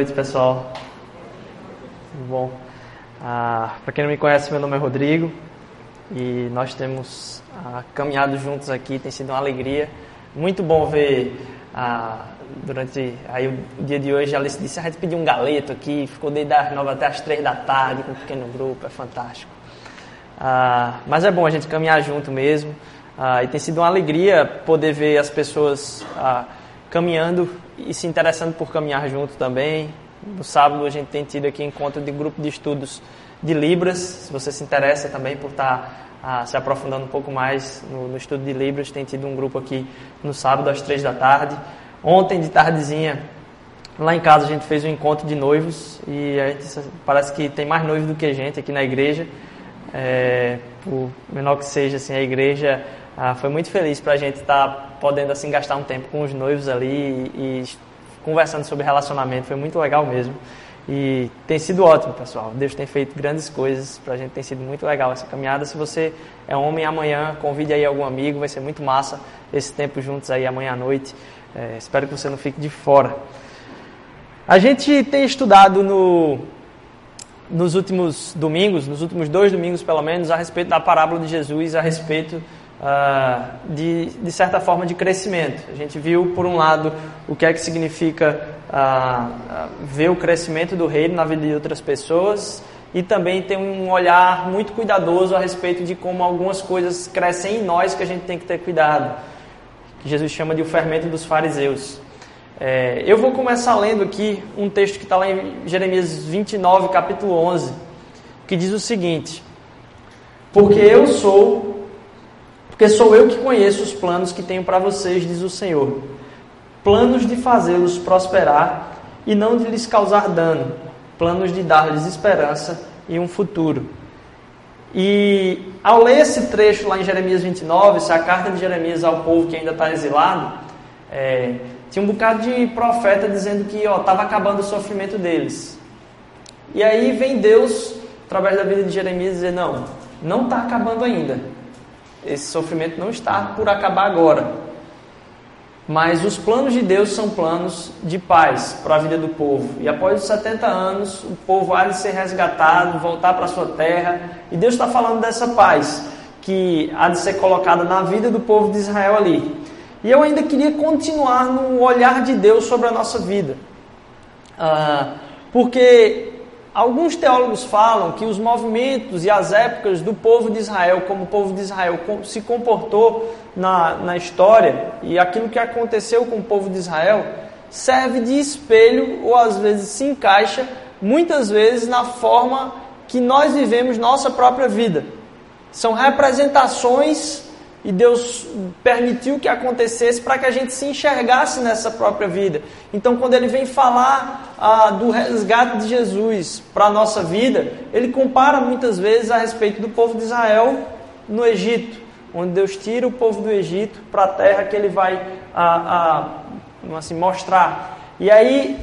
Noite, pessoal. Tudo bom? Ah, Para quem não me conhece, meu nome é Rodrigo e nós temos ah, caminhado juntos aqui. Tem sido uma alegria. Muito bom ver ah, durante aí, o dia de hoje. A Alice disse: a gente pediu um galeto aqui, ficou desde as nove até as três da tarde com um pequeno grupo. É fantástico. Ah, mas é bom a gente caminhar junto mesmo. Ah, e tem sido uma alegria poder ver as pessoas ah, caminhando e se interessando por caminhar junto também. No sábado a gente tem tido aqui encontro de grupo de estudos de Libras. Se você se interessa também por estar ah, se aprofundando um pouco mais no, no, estudo de Libras, tem tido um grupo aqui no sábado às três da tarde. Ontem de tardezinha, lá em casa a gente fez um encontro de noivos e a gente, parece que tem mais noivos do que gente aqui na igreja. É, por menor que seja assim, a igreja ah, foi muito feliz para a gente estar tá podendo assim gastar um tempo com os noivos ali e, e conversando sobre relacionamento. Foi muito legal mesmo. E tem sido ótimo, pessoal. Deus tem feito grandes coisas para a gente. Tem sido muito legal essa caminhada. Se você é homem amanhã, convide aí algum amigo. Vai ser muito massa esse tempo juntos aí amanhã à noite. É, espero que você não fique de fora. A gente tem estudado no, nos últimos domingos, nos últimos dois domingos pelo menos, a respeito da parábola de Jesus, a respeito uh, de, de certa forma, de crescimento. A gente viu, por um lado, o que é que significa uh, ver o crescimento do reino na vida de outras pessoas e também tem um olhar muito cuidadoso a respeito de como algumas coisas crescem em nós que a gente tem que ter cuidado, que Jesus chama de o fermento dos fariseus. É, eu vou começar lendo aqui um texto que está lá em Jeremias 29, capítulo 11, que diz o seguinte: Porque eu sou porque sou eu que conheço os planos que tenho para vocês, diz o Senhor. Planos de fazê-los prosperar e não de lhes causar dano. Planos de dar-lhes esperança e um futuro. E ao ler esse trecho lá em Jeremias 29, essa carta de Jeremias ao povo que ainda está exilado, é, tinha um bocado de profeta dizendo que estava acabando o sofrimento deles. E aí vem Deus, através da vida de Jeremias, dizer: Não, não está acabando ainda esse sofrimento não está por acabar agora. Mas os planos de Deus são planos de paz para a vida do povo. E após os 70 anos, o povo há de ser resgatado, voltar para sua terra. E Deus está falando dessa paz que há de ser colocada na vida do povo de Israel ali. E eu ainda queria continuar no olhar de Deus sobre a nossa vida. Ah, porque Alguns teólogos falam que os movimentos e as épocas do povo de Israel, como o povo de Israel se comportou na, na história e aquilo que aconteceu com o povo de Israel, serve de espelho ou às vezes se encaixa muitas vezes na forma que nós vivemos nossa própria vida. São representações e Deus permitiu que acontecesse para que a gente se enxergasse nessa própria vida. Então, quando ele vem falar ah, do resgate de Jesus para a nossa vida, ele compara muitas vezes a respeito do povo de Israel no Egito, onde Deus tira o povo do Egito para a terra que ele vai ah, ah, assim, mostrar. E aí,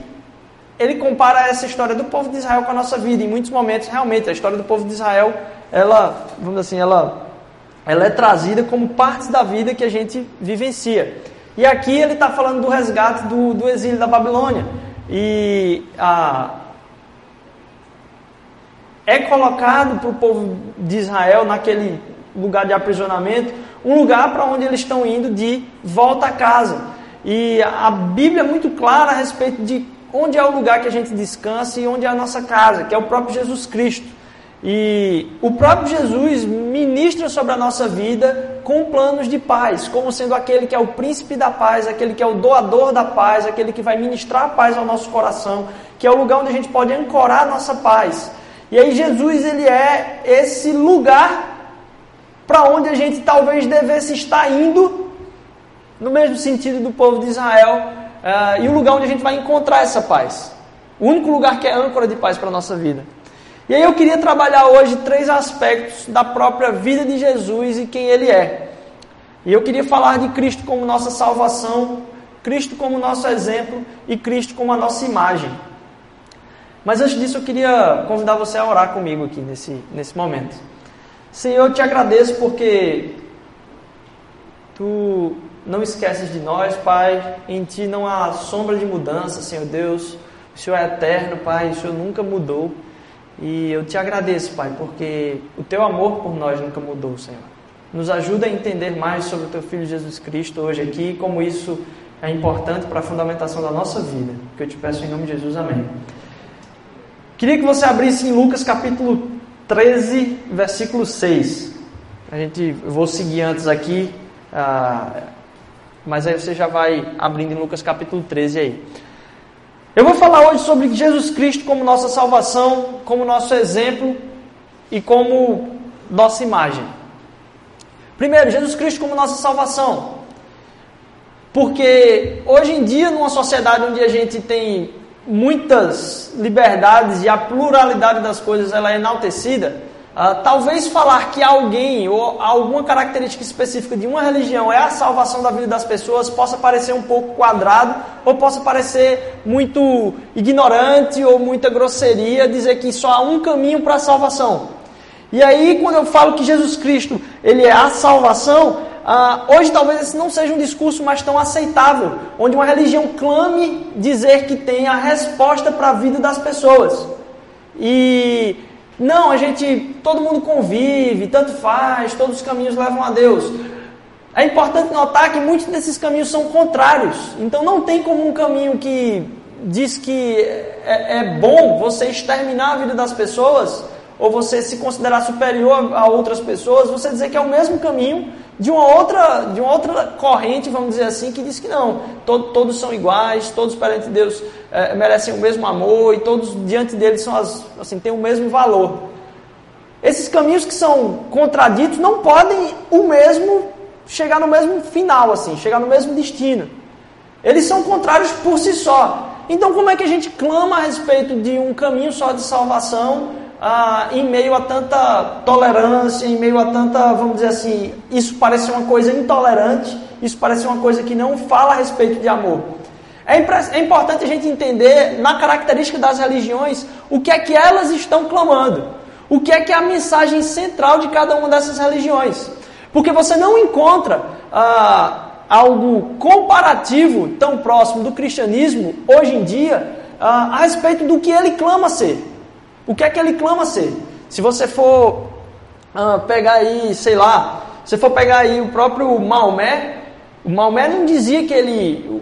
ele compara essa história do povo de Israel com a nossa vida. Em muitos momentos, realmente, a história do povo de Israel, ela, vamos dizer assim, ela ela é trazida como parte da vida que a gente vivencia. E aqui ele está falando do resgate do, do, exílio da Babilônia. E a, é colocado para o povo de Israel, naquele lugar de aprisionamento, um lugar para onde eles estão indo de volta a casa. E a Bíblia é muito clara a respeito de onde é o lugar que a gente descansa e onde é a nossa casa, que é o próprio Jesus Cristo. E o próprio Jesus ministra sobre a nossa vida com planos de paz, como sendo aquele que é o príncipe da paz, aquele que é o doador da paz, aquele que vai ministrar a paz ao nosso coração, que é o lugar onde a gente pode ancorar a nossa paz. E aí Jesus ele é esse lugar para onde a gente talvez devesse estar indo, no mesmo sentido do povo de Israel, uh, e o lugar onde a gente vai encontrar essa paz. O único lugar que é âncora de paz para a nossa vida. E aí eu queria trabalhar hoje três aspectos da própria vida de Jesus e quem ele é. E eu queria falar de Cristo como nossa salvação, Cristo como nosso exemplo e Cristo como a nossa imagem. Mas antes disso eu queria convidar você a orar comigo aqui nesse, nesse momento. Senhor, eu te agradeço porque tu não esqueces de nós, Pai. Em ti não há sombra de mudança, Senhor Deus. O Senhor é eterno, Pai, o Senhor nunca mudou. E eu te agradeço, Pai, porque o teu amor por nós nunca mudou, Senhor. Nos ajuda a entender mais sobre o teu Filho Jesus Cristo hoje aqui, como isso é importante para a fundamentação da nossa vida. Que eu te peço em nome de Jesus, amém. Queria que você abrisse em Lucas capítulo 13, versículo 6. A gente, eu vou seguir antes aqui, ah, mas aí você já vai abrindo em Lucas capítulo 13 aí. Eu vou falar hoje sobre Jesus Cristo como nossa salvação, como nosso exemplo e como nossa imagem. Primeiro, Jesus Cristo como nossa salvação. Porque hoje em dia, numa sociedade onde a gente tem muitas liberdades e a pluralidade das coisas ela é enaltecida, Uh, talvez falar que alguém ou alguma característica específica de uma religião é a salvação da vida das pessoas possa parecer um pouco quadrado ou possa parecer muito ignorante ou muita grosseria dizer que só há um caminho para a salvação. E aí, quando eu falo que Jesus Cristo ele é a salvação, uh, hoje talvez esse não seja um discurso mais tão aceitável, onde uma religião clame dizer que tem a resposta para a vida das pessoas. E não, a gente, todo mundo convive, tanto faz, todos os caminhos levam a Deus. É importante notar que muitos desses caminhos são contrários. Então não tem como um caminho que diz que é, é bom você exterminar a vida das pessoas ou você se considerar superior a outras pessoas, você dizer que é o mesmo caminho de uma outra, de uma outra corrente, vamos dizer assim, que diz que não, todo, todos são iguais, todos perante Deus é, merecem o mesmo amor e todos diante dele são as, assim, têm o mesmo valor. Esses caminhos que são contraditos não podem o mesmo chegar no mesmo final, assim, chegar no mesmo destino. Eles são contrários por si só. Então, como é que a gente clama a respeito de um caminho só de salvação ah, em meio a tanta tolerância, em meio a tanta, vamos dizer assim, isso parece uma coisa intolerante, isso parece uma coisa que não fala a respeito de amor. É, é importante a gente entender, na característica das religiões, o que é que elas estão clamando. O que é que é a mensagem central de cada uma dessas religiões. Porque você não encontra ah, algo comparativo tão próximo do cristianismo, hoje em dia, ah, a respeito do que ele clama ser. O que é que ele clama ser? Se você for ah, pegar aí, sei lá, se for pegar aí o próprio Maomé, o Maomé não dizia que ele,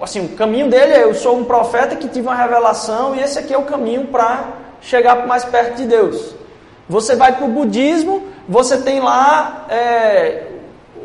assim, o caminho dele é eu sou um profeta que tive uma revelação e esse aqui é o caminho para chegar mais perto de Deus. Você vai para o budismo, você tem lá é,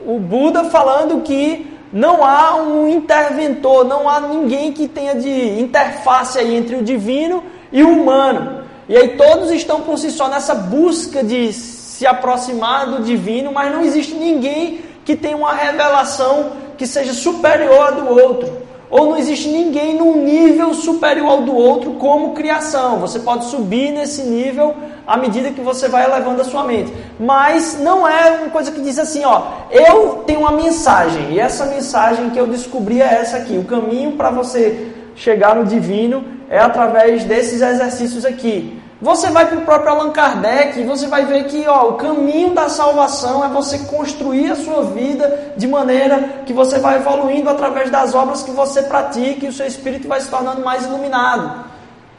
o Buda falando que não há um interventor, não há ninguém que tenha de interface aí entre o divino e o humano. E aí todos estão por si só nessa busca de se aproximar do divino, mas não existe ninguém que tenha uma revelação que seja superior à do outro. Ou não existe ninguém num nível superior ao do outro como criação. Você pode subir nesse nível à medida que você vai elevando a sua mente. Mas não é uma coisa que diz assim, ó, eu tenho uma mensagem, e essa mensagem que eu descobri é essa aqui. O caminho para você chegar no divino é através desses exercícios aqui. Você vai para o próprio Allan Kardec e você vai ver que ó, o caminho da salvação é você construir a sua vida de maneira que você vai evoluindo através das obras que você pratica e o seu espírito vai se tornando mais iluminado.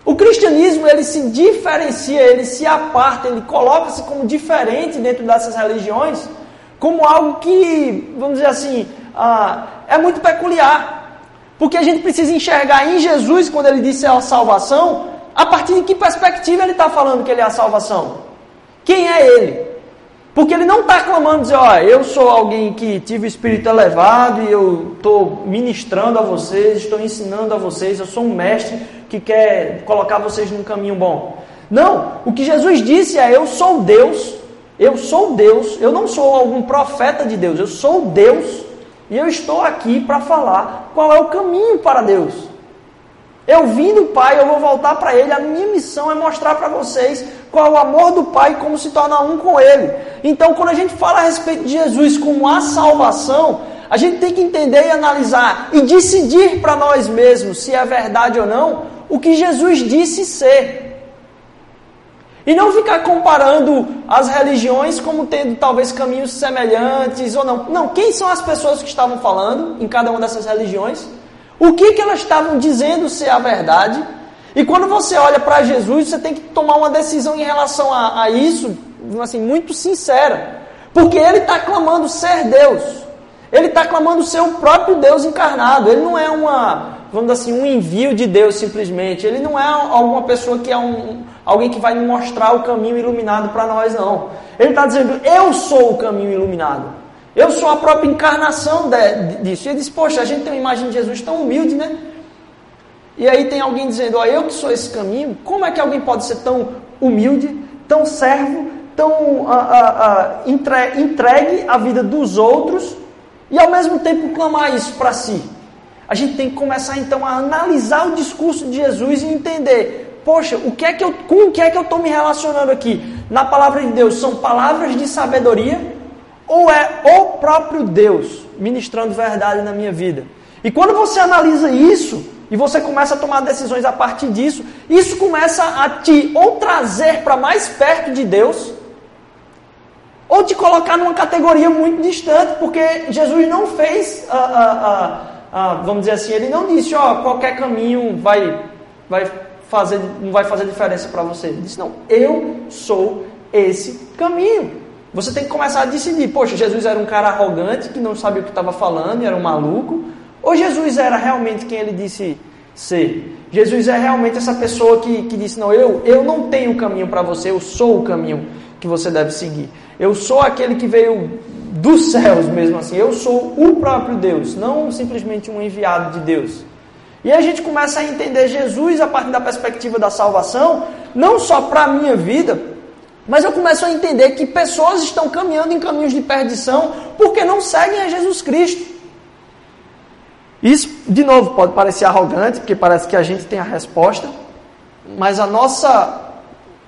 O cristianismo ele se diferencia, ele se aparta, ele coloca-se como diferente dentro dessas religiões, como algo que, vamos dizer assim, ah, é muito peculiar. Porque a gente precisa enxergar em Jesus, quando ele disse a salvação, a partir de que perspectiva ele está falando que ele é a salvação? Quem é ele? Porque ele não está clamando dizer, ó, eu sou alguém que tive o espírito elevado e eu estou ministrando a vocês, estou ensinando a vocês, eu sou um mestre que quer colocar vocês num caminho bom. Não, o que Jesus disse é, eu sou Deus, eu sou Deus, eu não sou algum profeta de Deus, eu sou Deus e eu estou aqui para falar qual é o caminho para Deus. Eu vim do Pai, eu vou voltar para Ele. A minha missão é mostrar para vocês qual é o amor do Pai e como se tornar um com Ele. Então, quando a gente fala a respeito de Jesus como a salvação, a gente tem que entender e analisar e decidir para nós mesmos se é verdade ou não o que Jesus disse ser. E não ficar comparando as religiões como tendo talvez caminhos semelhantes ou não. Não, quem são as pessoas que estavam falando em cada uma dessas religiões? O que, que elas estavam dizendo ser a verdade? E quando você olha para Jesus, você tem que tomar uma decisão em relação a, a isso, assim, muito sincera. Porque ele está clamando ser Deus. Ele está clamando ser o próprio Deus encarnado. Ele não é uma, vamos dizer assim, um envio de Deus simplesmente. Ele não é alguma pessoa que é um, alguém que vai mostrar o caminho iluminado para nós, não. Ele está dizendo, eu sou o caminho iluminado. Eu sou a própria encarnação de, disso. E ele diz, poxa, a gente tem uma imagem de Jesus tão humilde, né? E aí tem alguém dizendo, ó, eu que sou esse caminho. Como é que alguém pode ser tão humilde, tão servo, tão ah, ah, ah, entre, entregue à vida dos outros e ao mesmo tempo clamar isso para si? A gente tem que começar então a analisar o discurso de Jesus e entender, poxa, o que é que eu, com o que é que eu estou me relacionando aqui? Na palavra de Deus, são palavras de sabedoria ou é o próprio Deus ministrando verdade na minha vida? E quando você analisa isso e você começa a tomar decisões a partir disso, isso começa a te ou trazer para mais perto de Deus, ou te colocar numa categoria muito distante, porque Jesus não fez, ah, ah, ah, vamos dizer assim, ele não disse, ó, qualquer caminho vai, vai fazer, não vai fazer diferença para você. Ele disse, não, eu sou esse caminho. Você tem que começar a decidir, poxa, Jesus era um cara arrogante que não sabia o que estava falando, era um maluco, ou Jesus era realmente quem ele disse ser? Jesus é realmente essa pessoa que, que disse, não, eu, eu não tenho caminho para você, eu sou o caminho que você deve seguir. Eu sou aquele que veio dos céus mesmo assim, eu sou o próprio Deus, não simplesmente um enviado de Deus. E a gente começa a entender Jesus a partir da perspectiva da salvação, não só para a minha vida, mas eu começo a entender que pessoas estão caminhando em caminhos de perdição porque não seguem a Jesus Cristo. Isso, de novo, pode parecer arrogante, porque parece que a gente tem a resposta, mas a nossa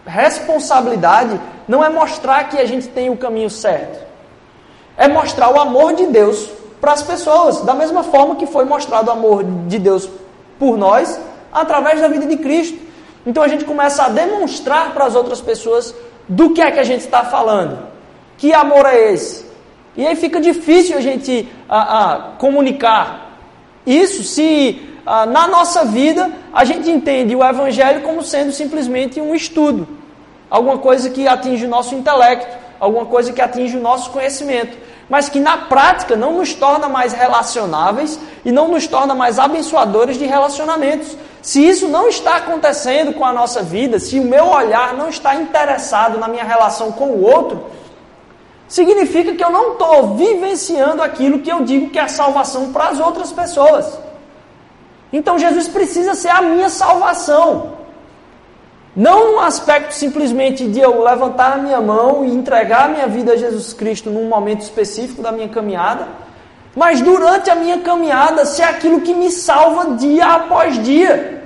responsabilidade não é mostrar que a gente tem o caminho certo, é mostrar o amor de Deus para as pessoas, da mesma forma que foi mostrado o amor de Deus por nós através da vida de Cristo. Então a gente começa a demonstrar para as outras pessoas do que é que a gente está falando? Que amor é esse? E aí fica difícil a gente comunicar isso se na nossa vida a gente entende o Evangelho como sendo simplesmente um estudo, alguma coisa que atinge o nosso intelecto, alguma coisa que atinge o nosso conhecimento, mas que na prática não nos torna mais relacionáveis e não nos torna mais abençoadores de relacionamentos. Se isso não está acontecendo com a nossa vida, se o meu olhar não está interessado na minha relação com o outro, significa que eu não estou vivenciando aquilo que eu digo que é salvação para as outras pessoas. Então Jesus precisa ser a minha salvação. Não no aspecto simplesmente de eu levantar a minha mão e entregar a minha vida a Jesus Cristo num momento específico da minha caminhada, mas durante a minha caminhada ser aquilo que me salva dia após dia.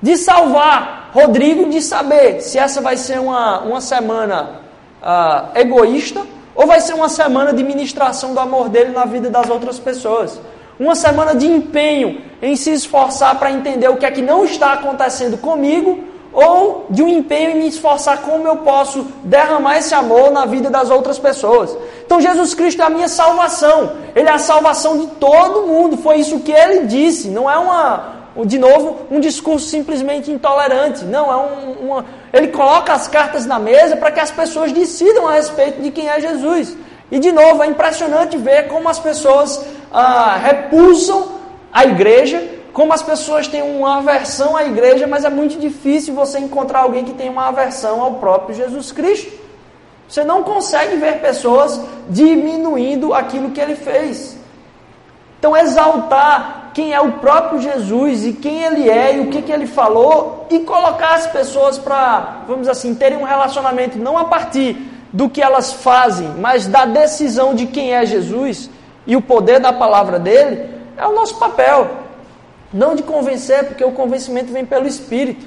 De salvar Rodrigo de saber se essa vai ser uma, uma semana uh, egoísta ou vai ser uma semana de ministração do amor dele na vida das outras pessoas. Uma semana de empenho em se esforçar para entender o que é que não está acontecendo comigo ou de um empenho em me esforçar como eu posso derramar esse amor na vida das outras pessoas. Então Jesus Cristo é a minha salvação. Ele é a salvação de todo mundo. Foi isso que ele disse. Não é uma, de novo, um discurso simplesmente intolerante. Não, é um, uma, ele coloca as cartas na mesa para que as pessoas decidam a respeito de quem é Jesus. E de novo, é impressionante ver como as pessoas ah, repulsam a igreja como as pessoas têm uma aversão à igreja, mas é muito difícil você encontrar alguém que tem uma aversão ao próprio Jesus Cristo. Você não consegue ver pessoas diminuindo aquilo que ele fez. Então, exaltar quem é o próprio Jesus e quem ele é e o que, que ele falou e colocar as pessoas para, vamos assim, terem um relacionamento não a partir do que elas fazem, mas da decisão de quem é Jesus e o poder da palavra dele, é o nosso papel. Não de convencer, porque o convencimento vem pelo Espírito,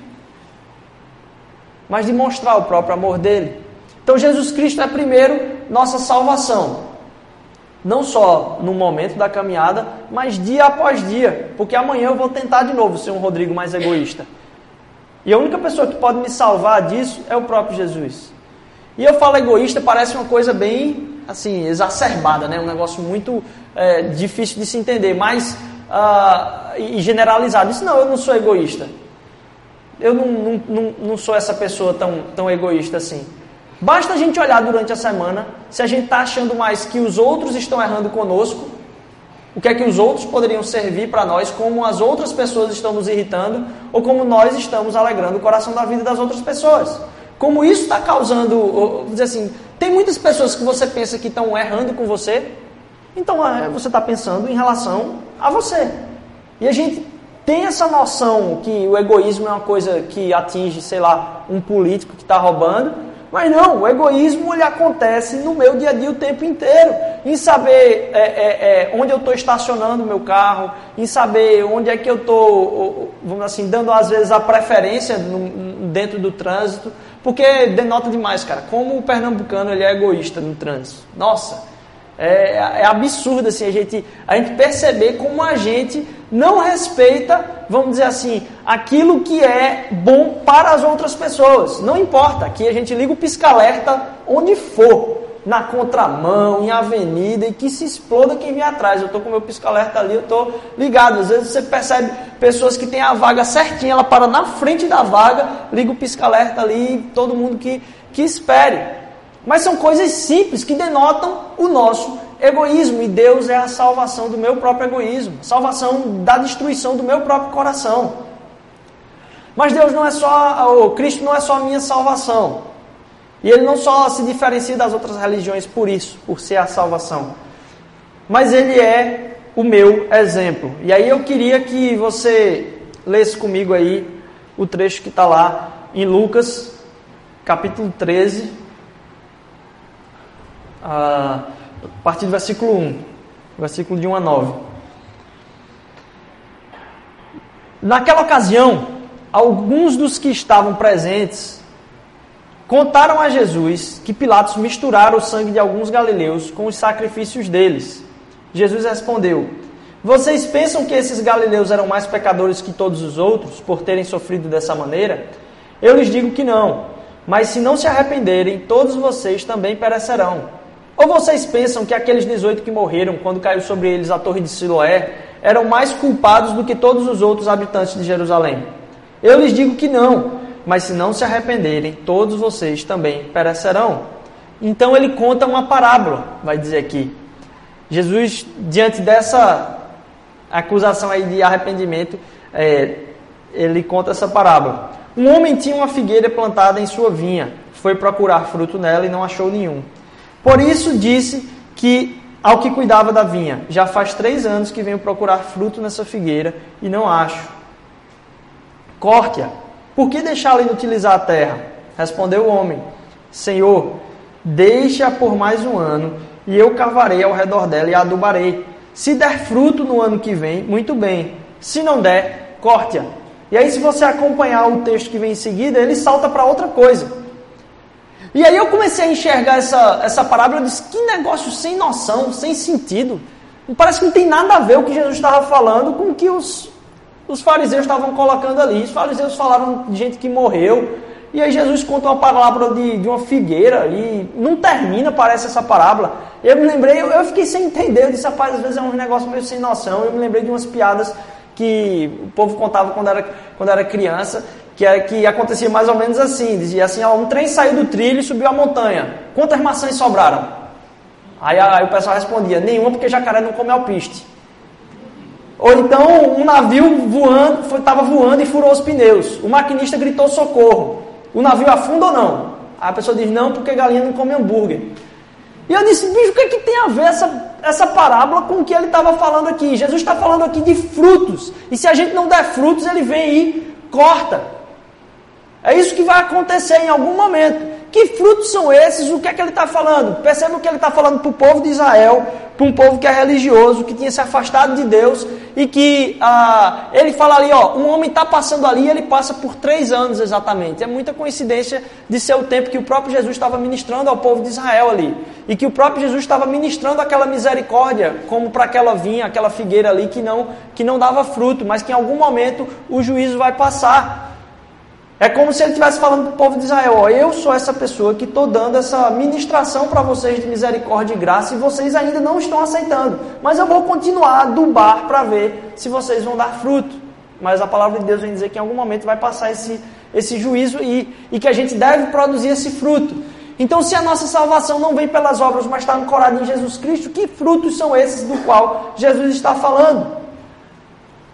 mas de mostrar o próprio amor dele. Então Jesus Cristo é primeiro nossa salvação. Não só no momento da caminhada, mas dia após dia. Porque amanhã eu vou tentar de novo ser um Rodrigo mais egoísta. E a única pessoa que pode me salvar disso é o próprio Jesus. E eu falo egoísta, parece uma coisa bem assim, exacerbada, né? um negócio muito é, difícil de se entender. Mas uh, e generalizado. Isso não, eu não sou egoísta. eu não, não, não, não sou essa pessoa tão, tão egoísta assim. Basta a gente olhar durante a semana se a gente está achando mais que os outros estão errando conosco, o que é que os outros poderiam servir para nós, como as outras pessoas estão nos irritando, ou como nós estamos alegrando o coração da vida das outras pessoas. Como isso está causando, dizer assim, tem muitas pessoas que você pensa que estão errando com você, então é, você está pensando em relação a você. E a gente tem essa noção que o egoísmo é uma coisa que atinge, sei lá, um político que está roubando, mas não, o egoísmo ele acontece no meu dia a dia o tempo inteiro. Em saber é, é, é, onde eu estou estacionando o meu carro, em saber onde é que eu estou, vamos assim, dando às vezes a preferência no, dentro do trânsito, porque denota demais, cara, como o pernambucano ele é egoísta no trânsito. Nossa, é, é absurdo assim, a, gente, a gente perceber como a gente não respeita, vamos dizer assim, aquilo que é bom para as outras pessoas. Não importa, aqui a gente liga o pisca-alerta onde for, na contramão, em avenida, e que se exploda quem vem atrás. Eu estou com meu pisca-alerta ali, eu estou ligado. Às vezes você percebe pessoas que têm a vaga certinha, ela para na frente da vaga, liga o pisca-alerta ali, todo mundo que, que espere. Mas são coisas simples que denotam o nosso egoísmo. E Deus é a salvação do meu próprio egoísmo, salvação da destruição do meu próprio coração. Mas Deus não é só, o Cristo não é só a minha salvação. E ele não só se diferencia das outras religiões por isso, por ser a salvação. Mas ele é o meu exemplo. E aí eu queria que você lesse comigo aí o trecho que está lá em Lucas, capítulo 13, a partir do versículo 1, versículo de 1 a 9. Naquela ocasião, alguns dos que estavam presentes contaram a Jesus que Pilatos misturara o sangue de alguns galileus com os sacrifícios deles. Jesus respondeu: Vocês pensam que esses galileus eram mais pecadores que todos os outros por terem sofrido dessa maneira? Eu lhes digo que não. Mas se não se arrependerem, todos vocês também perecerão. Ou vocês pensam que aqueles 18 que morreram quando caiu sobre eles a torre de Siloé eram mais culpados do que todos os outros habitantes de Jerusalém? Eu lhes digo que não, mas se não se arrependerem, todos vocês também perecerão. Então ele conta uma parábola, vai dizer aqui. Jesus, diante dessa acusação aí de arrependimento, é, ele conta essa parábola. Um homem tinha uma figueira plantada em sua vinha, foi procurar fruto nela e não achou nenhum. Por isso disse que ao que cuidava da vinha, já faz três anos que venho procurar fruto nessa figueira e não acho. Corte-a. Por que deixá-la inutilizar a terra? Respondeu o homem: Senhor, deixa-a por mais um ano, e eu cavarei ao redor dela e a adubarei. Se der fruto no ano que vem, muito bem. Se não der, corte-a. E aí, se você acompanhar o texto que vem em seguida, ele salta para outra coisa. E aí eu comecei a enxergar essa, essa parábola e disse, que negócio sem noção, sem sentido. Parece que não tem nada a ver o que Jesus estava falando com o que os, os fariseus estavam colocando ali. Os fariseus falaram de gente que morreu. E aí Jesus conta uma parábola de, de uma figueira e não termina, parece, essa parábola. Eu me lembrei, eu, eu fiquei sem entender. Eu disse, rapaz, às vezes é um negócio meio sem noção. Eu me lembrei de umas piadas que o povo contava quando era, quando era criança que, é, que acontecia mais ou menos assim, dizia assim, ó, um trem saiu do trilho e subiu a montanha. Quantas maçãs sobraram? Aí, aí o pessoal respondia, nenhuma porque jacaré não come alpiste. Ou então um navio voando, estava voando e furou os pneus. O maquinista gritou socorro. O navio afunda ou não? Aí a pessoa diz, não, porque galinha não come hambúrguer. E eu disse, bicho, o que, é que tem a ver essa, essa parábola com o que ele estava falando aqui? Jesus está falando aqui de frutos. E se a gente não der frutos, ele vem e corta. É isso que vai acontecer em algum momento. Que frutos são esses? O que é que ele está falando? Perceba o que ele está falando para o povo de Israel, para um povo que é religioso, que tinha se afastado de Deus e que ah, ele fala ali, ó, um homem está passando ali e ele passa por três anos exatamente. É muita coincidência de ser o tempo que o próprio Jesus estava ministrando ao povo de Israel ali e que o próprio Jesus estava ministrando aquela misericórdia, como para aquela vinha, aquela figueira ali que não que não dava fruto, mas que em algum momento o juízo vai passar. É como se ele estivesse falando para o povo de Israel: ó, eu sou essa pessoa que estou dando essa ministração para vocês de misericórdia e graça e vocês ainda não estão aceitando. Mas eu vou continuar a adubar para ver se vocês vão dar fruto. mas a palavra de Deus vem dizer que em algum momento vai passar esse, esse juízo e, e que a gente deve produzir esse fruto. Então, se a nossa salvação não vem pelas obras, mas está ancorada em Jesus Cristo, que frutos são esses do qual Jesus está falando?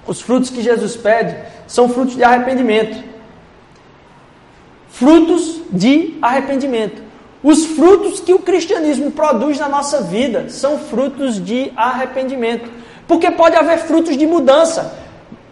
Os frutos que Jesus pede são frutos de arrependimento. Frutos de arrependimento. Os frutos que o cristianismo produz na nossa vida são frutos de arrependimento. Porque pode haver frutos de mudança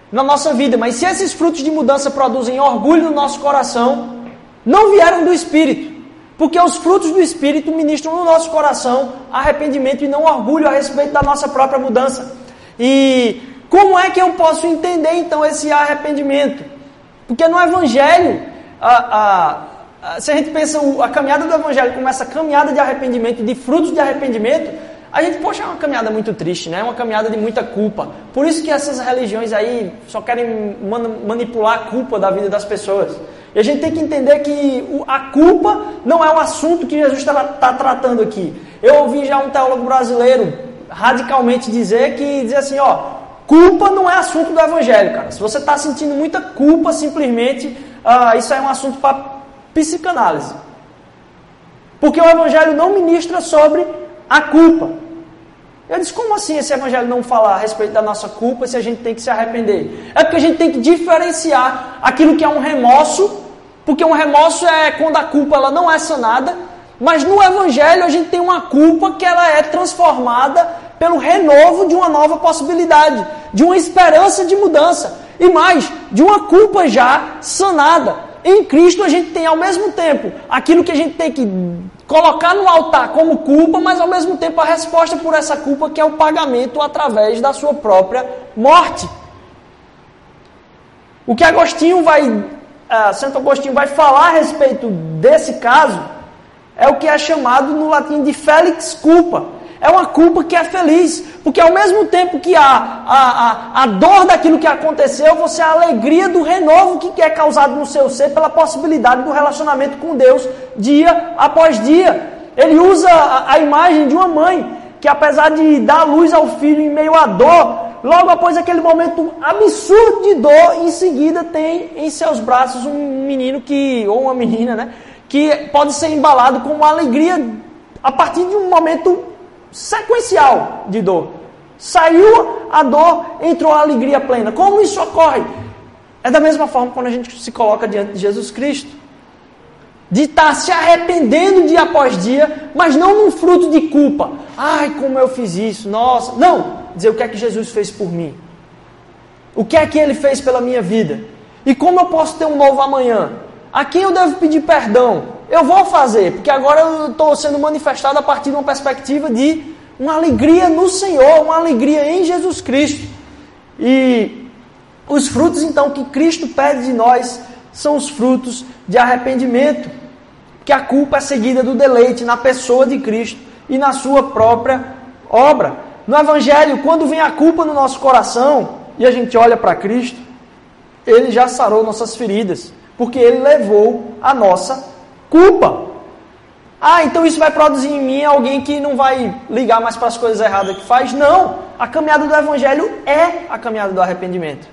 na nossa vida, mas se esses frutos de mudança produzem orgulho no nosso coração, não vieram do Espírito. Porque os frutos do Espírito ministram no nosso coração arrependimento e não orgulho a respeito da nossa própria mudança. E como é que eu posso entender então esse arrependimento? Porque no Evangelho, a, a, se a gente pensa a caminhada do Evangelho como essa caminhada de arrependimento, de frutos de arrependimento, a gente, poxa, é uma caminhada muito triste, né? É uma caminhada de muita culpa. Por isso que essas religiões aí só querem manipular a culpa da vida das pessoas. E a gente tem que entender que a culpa não é o assunto que Jesus está tá tratando aqui. Eu ouvi já um teólogo brasileiro radicalmente dizer que dizer assim, ó, culpa não é assunto do Evangelho, cara. Se você está sentindo muita culpa, simplesmente, uh, isso é um assunto para psicanálise. Porque o Evangelho não ministra sobre a culpa. Eu disse, como assim esse Evangelho não fala a respeito da nossa culpa se a gente tem que se arrepender? É porque a gente tem que diferenciar aquilo que é um remorso, porque um remorso é quando a culpa ela não é sanada, mas no Evangelho a gente tem uma culpa que ela é transformada pelo renovo de uma nova possibilidade, de uma esperança de mudança, e mais, de uma culpa já sanada. Em Cristo a gente tem ao mesmo tempo aquilo que a gente tem que colocar no altar como culpa, mas ao mesmo tempo a resposta por essa culpa que é o pagamento através da sua própria morte. O que Agostinho vai, uh, Santo Agostinho vai falar a respeito desse caso é o que é chamado no latim de felix culpa é uma culpa que é feliz, porque ao mesmo tempo que há a, a, a dor daquilo que aconteceu, você há a alegria do renovo que é causado no seu ser pela possibilidade do relacionamento com Deus dia após dia. Ele usa a, a imagem de uma mãe que, apesar de dar luz ao filho em meio à dor, logo após aquele momento absurdo de dor, em seguida tem em seus braços um menino que, ou uma menina, né, que pode ser embalado com uma alegria a partir de um momento sequencial de dor. Saiu a dor, entrou a alegria plena. Como isso ocorre? É da mesma forma quando a gente se coloca diante de Jesus Cristo. De estar se arrependendo dia após dia, mas não num fruto de culpa. Ai, como eu fiz isso, nossa. Não, dizer o que é que Jesus fez por mim. O que é que ele fez pela minha vida? E como eu posso ter um novo amanhã? A quem eu devo pedir perdão? Eu vou fazer, porque agora eu estou sendo manifestado a partir de uma perspectiva de uma alegria no Senhor, uma alegria em Jesus Cristo. E os frutos então que Cristo pede de nós são os frutos de arrependimento, que a culpa é seguida do deleite na pessoa de Cristo e na sua própria obra. No Evangelho, quando vem a culpa no nosso coração e a gente olha para Cristo, ele já sarou nossas feridas porque ele levou a nossa culpa. Ah, então isso vai produzir em mim alguém que não vai ligar mais para as coisas erradas que faz? Não. A caminhada do Evangelho é a caminhada do arrependimento.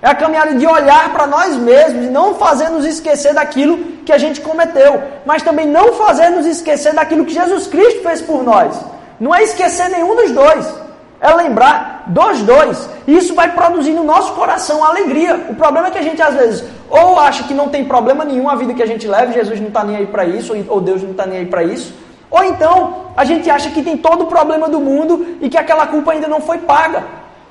É a caminhada de olhar para nós mesmos e não fazer nos esquecer daquilo que a gente cometeu, mas também não fazer nos esquecer daquilo que Jesus Cristo fez por nós. Não é esquecer nenhum dos dois. É lembrar dos dois. Isso vai produzir no nosso coração alegria. O problema é que a gente às vezes ou acha que não tem problema nenhum a vida que a gente leva, Jesus não está nem aí para isso, ou Deus não está nem aí para isso. Ou então a gente acha que tem todo o problema do mundo e que aquela culpa ainda não foi paga.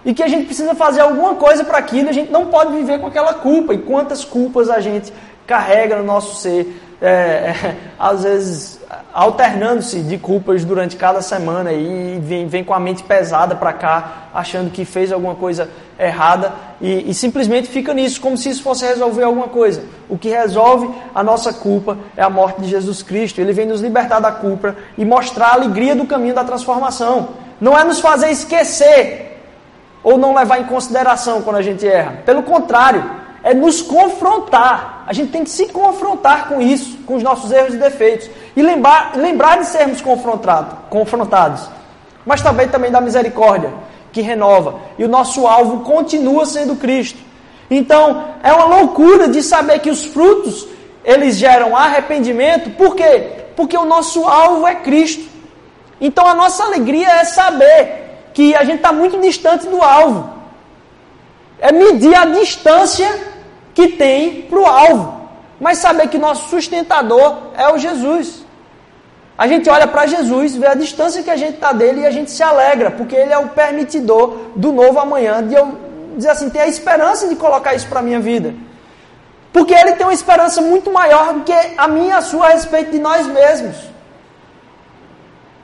E que a gente precisa fazer alguma coisa para aquilo, a gente não pode viver com aquela culpa. E quantas culpas a gente carrega no nosso ser, é, é, às vezes alternando-se de culpas durante cada semana e vem, vem com a mente pesada para cá, achando que fez alguma coisa errada e, e, simplesmente fica nisso, como se isso fosse resolver alguma coisa. O que resolve a nossa culpa é a morte de Jesus Cristo. Ele vem nos libertar da culpa e mostrar a alegria do caminho da transformação. Não é nos fazer esquecer ou não levar em consideração quando a gente erra. Pelo contrário, é nos confrontar. A gente tem que se confrontar com isso, com os nossos erros e defeitos. E lembrar, lembrar de sermos confrontado, confrontados. Mas também, também da misericórdia, que renova. E o nosso alvo continua sendo Cristo. Então, é uma loucura de saber que os frutos, eles geram arrependimento. Por quê? Porque o nosso alvo é Cristo. Então, a nossa alegria é saber que a gente está muito distante do alvo. É medir a distância que tem para o alvo. Mas saber que nosso sustentador é o Jesus. A gente olha para Jesus, vê a distância que a gente está dele e a gente se alegra, porque ele é o permitidor do novo amanhã, de eu dizer assim, ter a esperança de colocar isso para a minha vida. Porque ele tem uma esperança muito maior do que a minha e a sua a respeito de nós mesmos.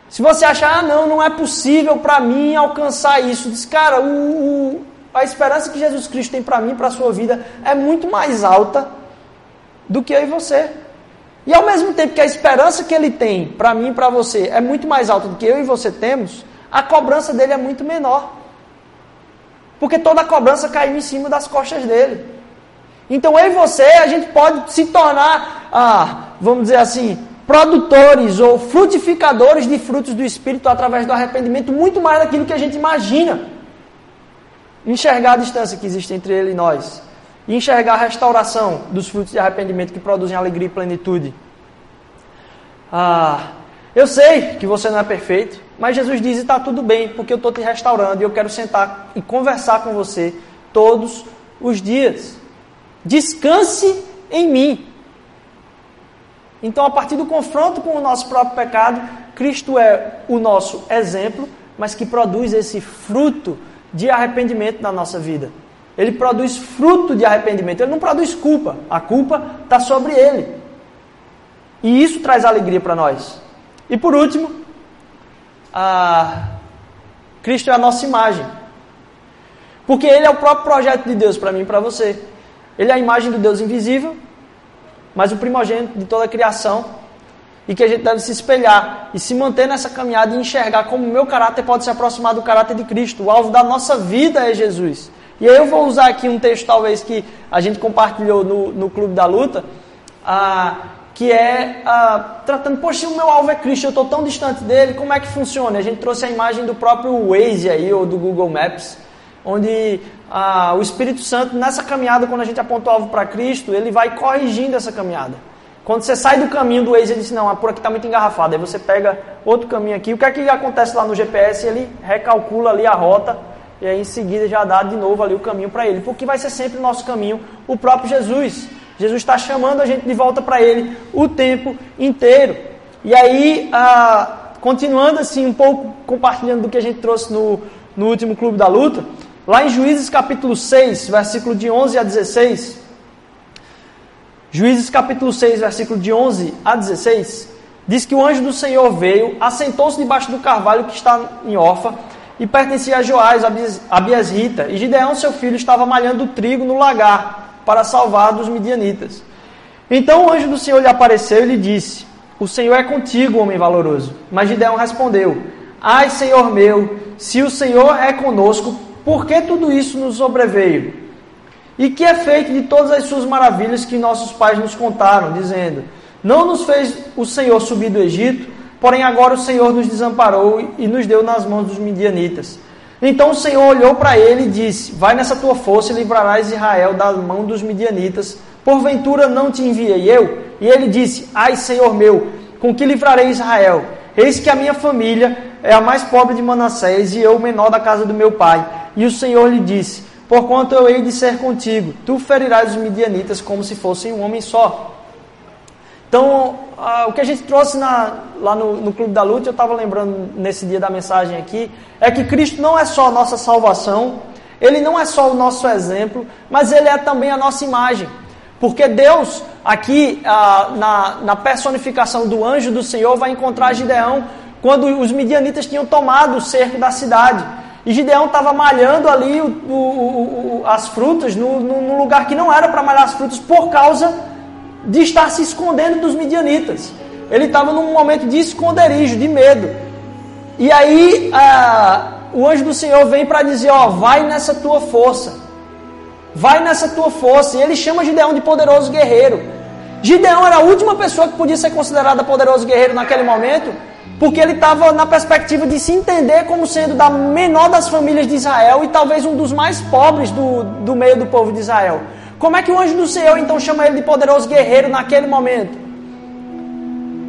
Se você achar, ah, não, não é possível para mim alcançar isso, diz, cara, o, o, a esperança que Jesus Cristo tem para mim, para a sua vida, é muito mais alta do que eu e você. E ao mesmo tempo que a esperança que ele tem para mim e para você é muito mais alta do que eu e você temos, a cobrança dele é muito menor. Porque toda a cobrança caiu em cima das costas dele. Então eu e você, a gente pode se tornar, ah, vamos dizer assim, produtores ou frutificadores de frutos do Espírito através do arrependimento, muito mais daquilo que a gente imagina. Enxergar a distância que existe entre ele e nós e enxergar a restauração dos frutos de arrependimento que produzem alegria e plenitude. Ah, eu sei que você não é perfeito, mas Jesus diz: está tudo bem, porque eu estou te restaurando e eu quero sentar e conversar com você todos os dias. Descanse em mim. Então, a partir do confronto com o nosso próprio pecado, Cristo é o nosso exemplo, mas que produz esse fruto de arrependimento na nossa vida. Ele produz fruto de arrependimento, ele não produz culpa. A culpa está sobre ele. E isso traz alegria para nós. E por último. Cristo é a nossa imagem. Porque ele é o próprio projeto de Deus para mim e para você. Ele é a imagem do Deus invisível, mas o primogênito de toda a criação. E que a gente deve se espelhar e se manter nessa caminhada e enxergar como o meu caráter pode se aproximar do caráter de Cristo. O alvo da nossa vida é Jesus. E aí eu vou usar aqui um texto talvez que a gente compartilhou no, no Clube da Luta, ah, que é ah, tratando, poxa, o meu alvo é Cristo, eu estou tão distante dele, como é que funciona? A gente trouxe a imagem do próprio Waze aí, ou do Google Maps, onde ah, o Espírito Santo, nessa caminhada, quando a gente aponta o alvo para Cristo, ele vai corrigindo essa caminhada. Quando você sai do caminho do Waze, ele diz, não, por aqui está muito engarrafado. Aí você pega outro caminho aqui. O que é que acontece lá no GPS? Ele recalcula ali a rota e aí em seguida já dá de novo ali o caminho para ele, porque vai ser sempre o nosso caminho, o próprio Jesus. Jesus está chamando a gente de volta para ele o tempo inteiro. E aí, ah, continuando assim, um pouco compartilhando do que a gente trouxe no, no último Clube da Luta, lá em Juízes capítulo 6, versículo de 11 a 16. Juízes capítulo 6, versículo de 11 a 16, diz que o anjo do Senhor veio, assentou-se debaixo do carvalho que está em Orfa, e pertencia a Joás, a Biesrita, e Gideão, seu filho, estava malhando trigo no lagar para salvar dos midianitas. Então o anjo do Senhor lhe apareceu e lhe disse: O Senhor é contigo, homem valoroso. Mas Gideão respondeu: Ai, Senhor meu, se o Senhor é conosco, por que tudo isso nos sobreveio? E que é feito de todas as suas maravilhas que nossos pais nos contaram, dizendo: Não nos fez o Senhor subir do Egito? Porém, agora o Senhor nos desamparou e nos deu nas mãos dos midianitas. Então o Senhor olhou para ele e disse: Vai nessa tua força e livrarás Israel da mão dos midianitas. Porventura não te enviei eu? E ele disse: Ai, Senhor meu, com que livrarei Israel? Eis que a minha família é a mais pobre de Manassés e eu o menor da casa do meu pai. E o Senhor lhe disse: Porquanto eu hei de ser contigo, tu ferirás os midianitas como se fossem um homem só. Então, ah, o que a gente trouxe na, lá no, no Clube da Luta, eu estava lembrando nesse dia da mensagem aqui, é que Cristo não é só a nossa salvação, Ele não é só o nosso exemplo, mas Ele é também a nossa imagem. Porque Deus, aqui ah, na, na personificação do anjo do Senhor, vai encontrar Gideão quando os midianitas tinham tomado o cerco da cidade. E Gideão estava malhando ali o, o, o, as frutas no, lugar que não era para malhar as frutas por causa de estar se escondendo dos midianitas. Ele estava num momento de esconderijo, de medo. E aí a, o anjo do Senhor vem para dizer: Ó, vai nessa tua força. Vai nessa tua força. E ele chama Gideão de poderoso guerreiro. Gideão era a última pessoa que podia ser considerada poderoso guerreiro naquele momento, porque ele estava na perspectiva de se entender como sendo da menor das famílias de Israel e talvez um dos mais pobres do, do meio do povo de Israel. Como é que o anjo do Senhor então chama ele de poderoso guerreiro naquele momento?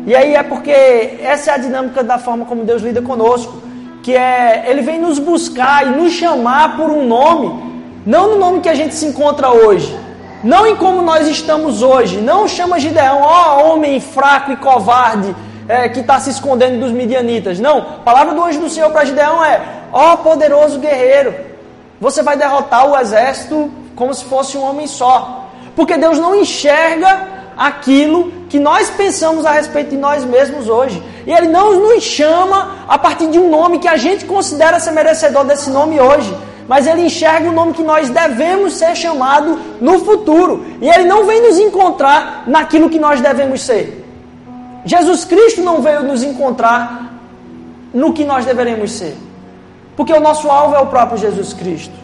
E aí é porque essa é a dinâmica da forma como Deus lida conosco, que é ele vem nos buscar e nos chamar por um nome, não no nome que a gente se encontra hoje, não em como nós estamos hoje, não chama Gideão, ó oh, homem fraco e covarde, é, que está se escondendo dos midianitas. Não, a palavra do anjo do Senhor para Gideão é: ó poderoso guerreiro, você vai derrotar o exército como se fosse um homem só. Porque Deus não enxerga aquilo que nós pensamos a respeito de nós mesmos hoje. E Ele não nos chama a partir de um nome que a gente considera ser merecedor desse nome hoje. Mas Ele enxerga o nome que nós devemos ser chamado no futuro. E Ele não vem nos encontrar naquilo que nós devemos ser. Jesus Cristo não veio nos encontrar no que nós deveremos ser. Porque o nosso alvo é o próprio Jesus Cristo.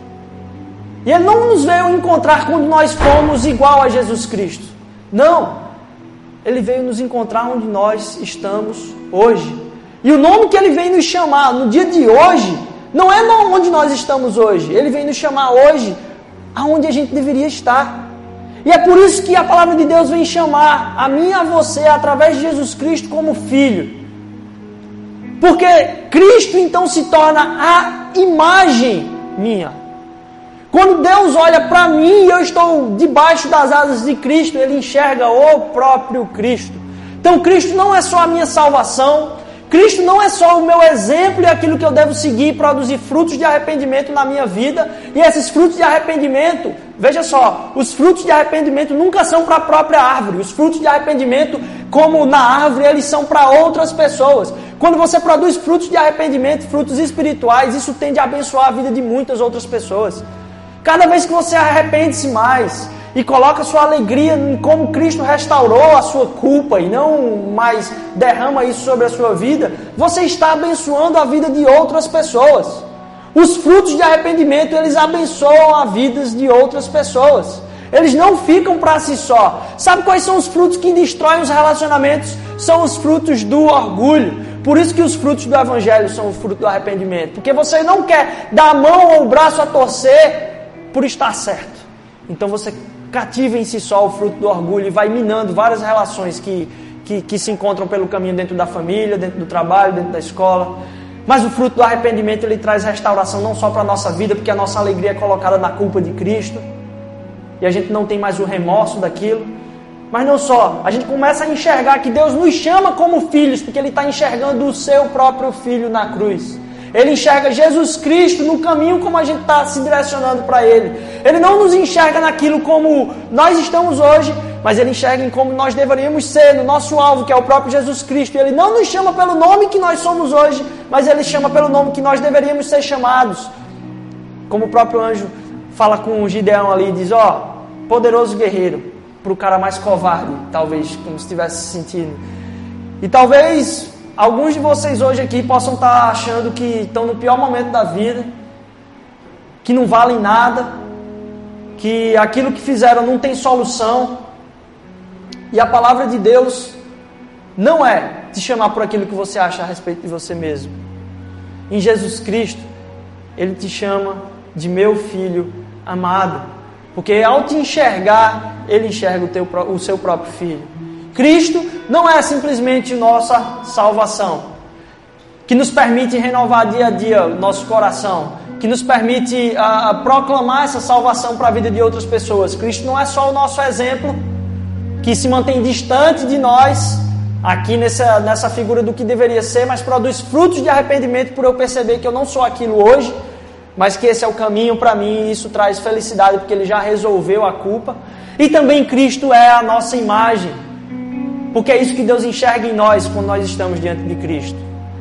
E Ele não nos veio encontrar quando nós fomos igual a Jesus Cristo. Não. Ele veio nos encontrar onde nós estamos hoje. E o nome que Ele vem nos chamar no dia de hoje, não é onde nós estamos hoje. Ele vem nos chamar hoje aonde a gente deveria estar. E é por isso que a palavra de Deus vem chamar a mim e a você, através de Jesus Cristo, como filho. Porque Cristo então se torna a imagem minha. Quando Deus olha para mim e eu estou debaixo das asas de Cristo, Ele enxerga o próprio Cristo. Então Cristo não é só a minha salvação, Cristo não é só o meu exemplo e aquilo que eu devo seguir e produzir frutos de arrependimento na minha vida. E esses frutos de arrependimento, veja só, os frutos de arrependimento nunca são para a própria árvore. Os frutos de arrependimento, como na árvore, eles são para outras pessoas. Quando você produz frutos de arrependimento, frutos espirituais, isso tende a abençoar a vida de muitas outras pessoas. Cada vez que você arrepende-se mais, e coloca sua alegria em como Cristo restaurou a sua culpa e não mais derrama isso sobre a sua vida, você está abençoando a vida de outras pessoas. Os frutos de arrependimento, eles abençoam a vidas de outras pessoas. Eles não ficam para si só. Sabe quais são os frutos que destroem os relacionamentos? São os frutos do orgulho. Por isso que os frutos do evangelho são o fruto do arrependimento. Porque você não quer dar a mão ou o braço a torcer por estar certo. Então você cativa em si só o fruto do orgulho e vai minando várias relações que, que, que se encontram pelo caminho dentro da família, dentro do trabalho, dentro da escola. Mas o fruto do arrependimento ele traz restauração não só para a nossa vida, porque a nossa alegria é colocada na culpa de Cristo e a gente não tem mais o remorso daquilo. Mas não só, a gente começa a enxergar que Deus nos chama como filhos, porque Ele está enxergando o seu próprio filho na cruz. Ele enxerga Jesus Cristo no caminho como a gente está se direcionando para Ele. Ele não nos enxerga naquilo como nós estamos hoje, mas Ele enxerga em como nós deveríamos ser, no nosso alvo, que é o próprio Jesus Cristo. E Ele não nos chama pelo nome que nós somos hoje, mas Ele chama pelo nome que nós deveríamos ser chamados. Como o próprio anjo fala com o Gideão ali, diz: Ó, oh, poderoso guerreiro, para o cara mais covarde, talvez, como se estivesse se sentindo. E talvez Alguns de vocês hoje aqui possam estar achando que estão no pior momento da vida, que não valem nada, que aquilo que fizeram não tem solução. E a palavra de Deus não é te chamar por aquilo que você acha a respeito de você mesmo. Em Jesus Cristo, Ele te chama de meu filho amado. Porque ao te enxergar, Ele enxerga o, teu, o seu próprio filho. Cristo não é simplesmente nossa salvação, que nos permite renovar dia a dia nosso coração, que nos permite uh, proclamar essa salvação para a vida de outras pessoas. Cristo não é só o nosso exemplo, que se mantém distante de nós, aqui nessa, nessa figura do que deveria ser, mas produz frutos de arrependimento por eu perceber que eu não sou aquilo hoje, mas que esse é o caminho para mim e isso traz felicidade porque ele já resolveu a culpa. E também Cristo é a nossa imagem. Porque é isso que Deus enxerga em nós quando nós estamos diante de Cristo.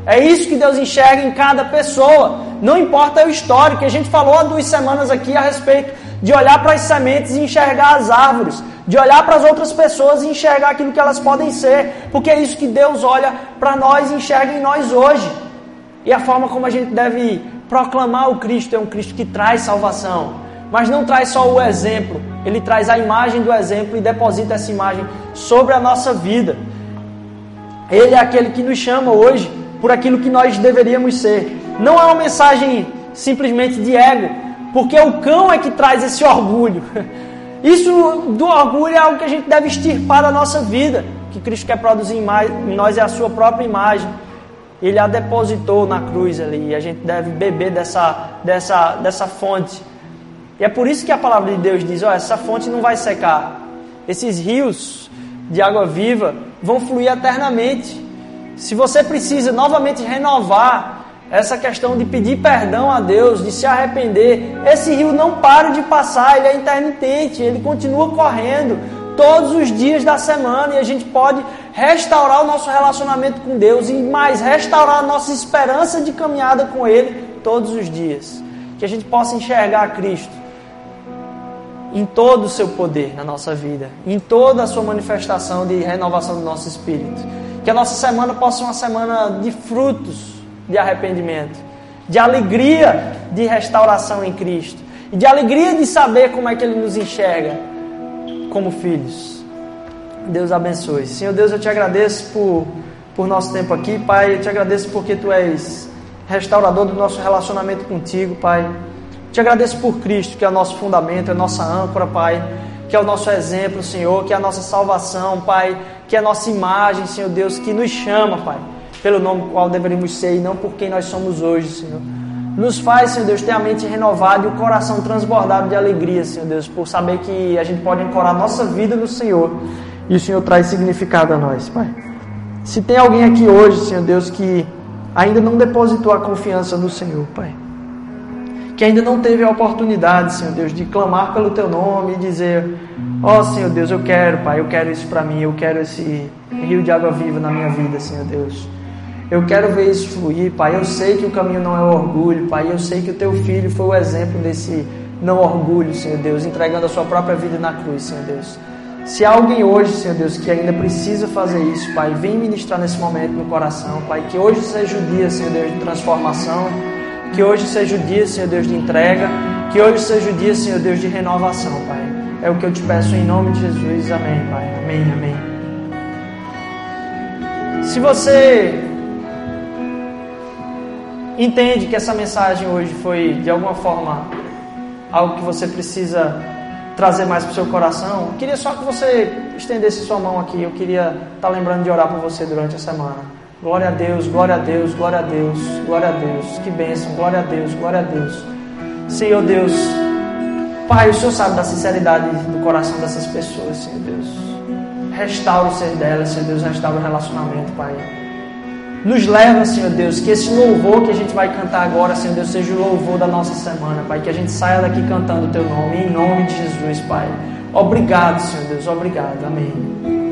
É isso que Deus enxerga em cada pessoa. Não importa o histórico. A gente falou há duas semanas aqui a respeito de olhar para as sementes e enxergar as árvores. De olhar para as outras pessoas e enxergar aquilo que elas podem ser. Porque é isso que Deus olha para nós e enxerga em nós hoje. E a forma como a gente deve proclamar o Cristo é um Cristo que traz salvação mas não traz só o exemplo, ele traz a imagem do exemplo e deposita essa imagem sobre a nossa vida. Ele é aquele que nos chama hoje por aquilo que nós deveríamos ser. Não é uma mensagem simplesmente de ego, porque o cão é que traz esse orgulho. Isso do orgulho é algo que a gente deve extirpar da nossa vida, que Cristo quer produzir em nós é a sua própria imagem. Ele a depositou na cruz ali, e a gente deve beber dessa, dessa, dessa fonte. E é por isso que a palavra de Deus diz: ó, essa fonte não vai secar. Esses rios de água viva vão fluir eternamente. Se você precisa novamente renovar essa questão de pedir perdão a Deus, de se arrepender, esse rio não para de passar, ele é intermitente, ele continua correndo todos os dias da semana e a gente pode restaurar o nosso relacionamento com Deus e mais restaurar a nossa esperança de caminhada com Ele todos os dias. Que a gente possa enxergar Cristo em todo o seu poder na nossa vida, em toda a sua manifestação de renovação do nosso espírito. Que a nossa semana possa ser uma semana de frutos de arrependimento, de alegria de restauração em Cristo, e de alegria de saber como é que Ele nos enxerga como filhos. Deus abençoe. Senhor Deus, eu te agradeço por, por nosso tempo aqui, Pai. Eu te agradeço porque Tu és restaurador do nosso relacionamento contigo, Pai. Te agradeço por Cristo, que é o nosso fundamento, é a nossa âncora, Pai. Que é o nosso exemplo, Senhor, que é a nossa salvação, Pai. Que é a nossa imagem, Senhor Deus, que nos chama, Pai pelo nome qual deveríamos ser e não por quem nós somos hoje, Senhor. Nos faz, Senhor Deus, ter a mente renovada e o coração transbordado de alegria, Senhor Deus, por saber que a gente pode ancorar nossa vida no Senhor e o Senhor traz significado a nós, Pai. Se tem alguém aqui hoje, Senhor Deus, que ainda não depositou a confiança no Senhor, Pai, que ainda não teve a oportunidade, Senhor Deus, de clamar pelo Teu nome e dizer: Ó oh, Senhor Deus, eu quero, Pai, eu quero isso para mim, eu quero esse rio de água viva na minha vida, Senhor Deus. Eu quero ver isso fluir, Pai. Eu sei que o caminho não é orgulho, Pai. Eu sei que o teu filho foi o exemplo desse não orgulho, Senhor Deus, entregando a sua própria vida na cruz, Senhor Deus. Se há alguém hoje, Senhor Deus, que ainda precisa fazer isso, Pai, vem ministrar nesse momento no coração, Pai. Que hoje seja o dia, Senhor Deus, de transformação. Que hoje seja o dia, Senhor Deus, de entrega. Que hoje seja o dia, Senhor Deus, de renovação, Pai. É o que eu te peço em nome de Jesus. Amém, Pai. Amém, amém. Se você entende que essa mensagem hoje foi de alguma forma algo que você precisa trazer mais para o seu coração, queria só que você estendesse sua mão aqui. Eu queria estar tá lembrando de orar por você durante a semana. Glória a Deus, glória a Deus, glória a Deus, glória a Deus. Que bênção, glória a Deus, glória a Deus. Senhor Deus, Pai, o Senhor sabe da sinceridade do coração dessas pessoas, Senhor Deus. Restaura o ser delas, Senhor Deus, restaura o relacionamento, Pai. Nos leva, Senhor Deus, que esse louvor que a gente vai cantar agora, Senhor Deus, seja o louvor da nossa semana, Pai. Que a gente saia daqui cantando o Teu nome, em nome de Jesus, Pai. Obrigado, Senhor Deus, obrigado. Amém.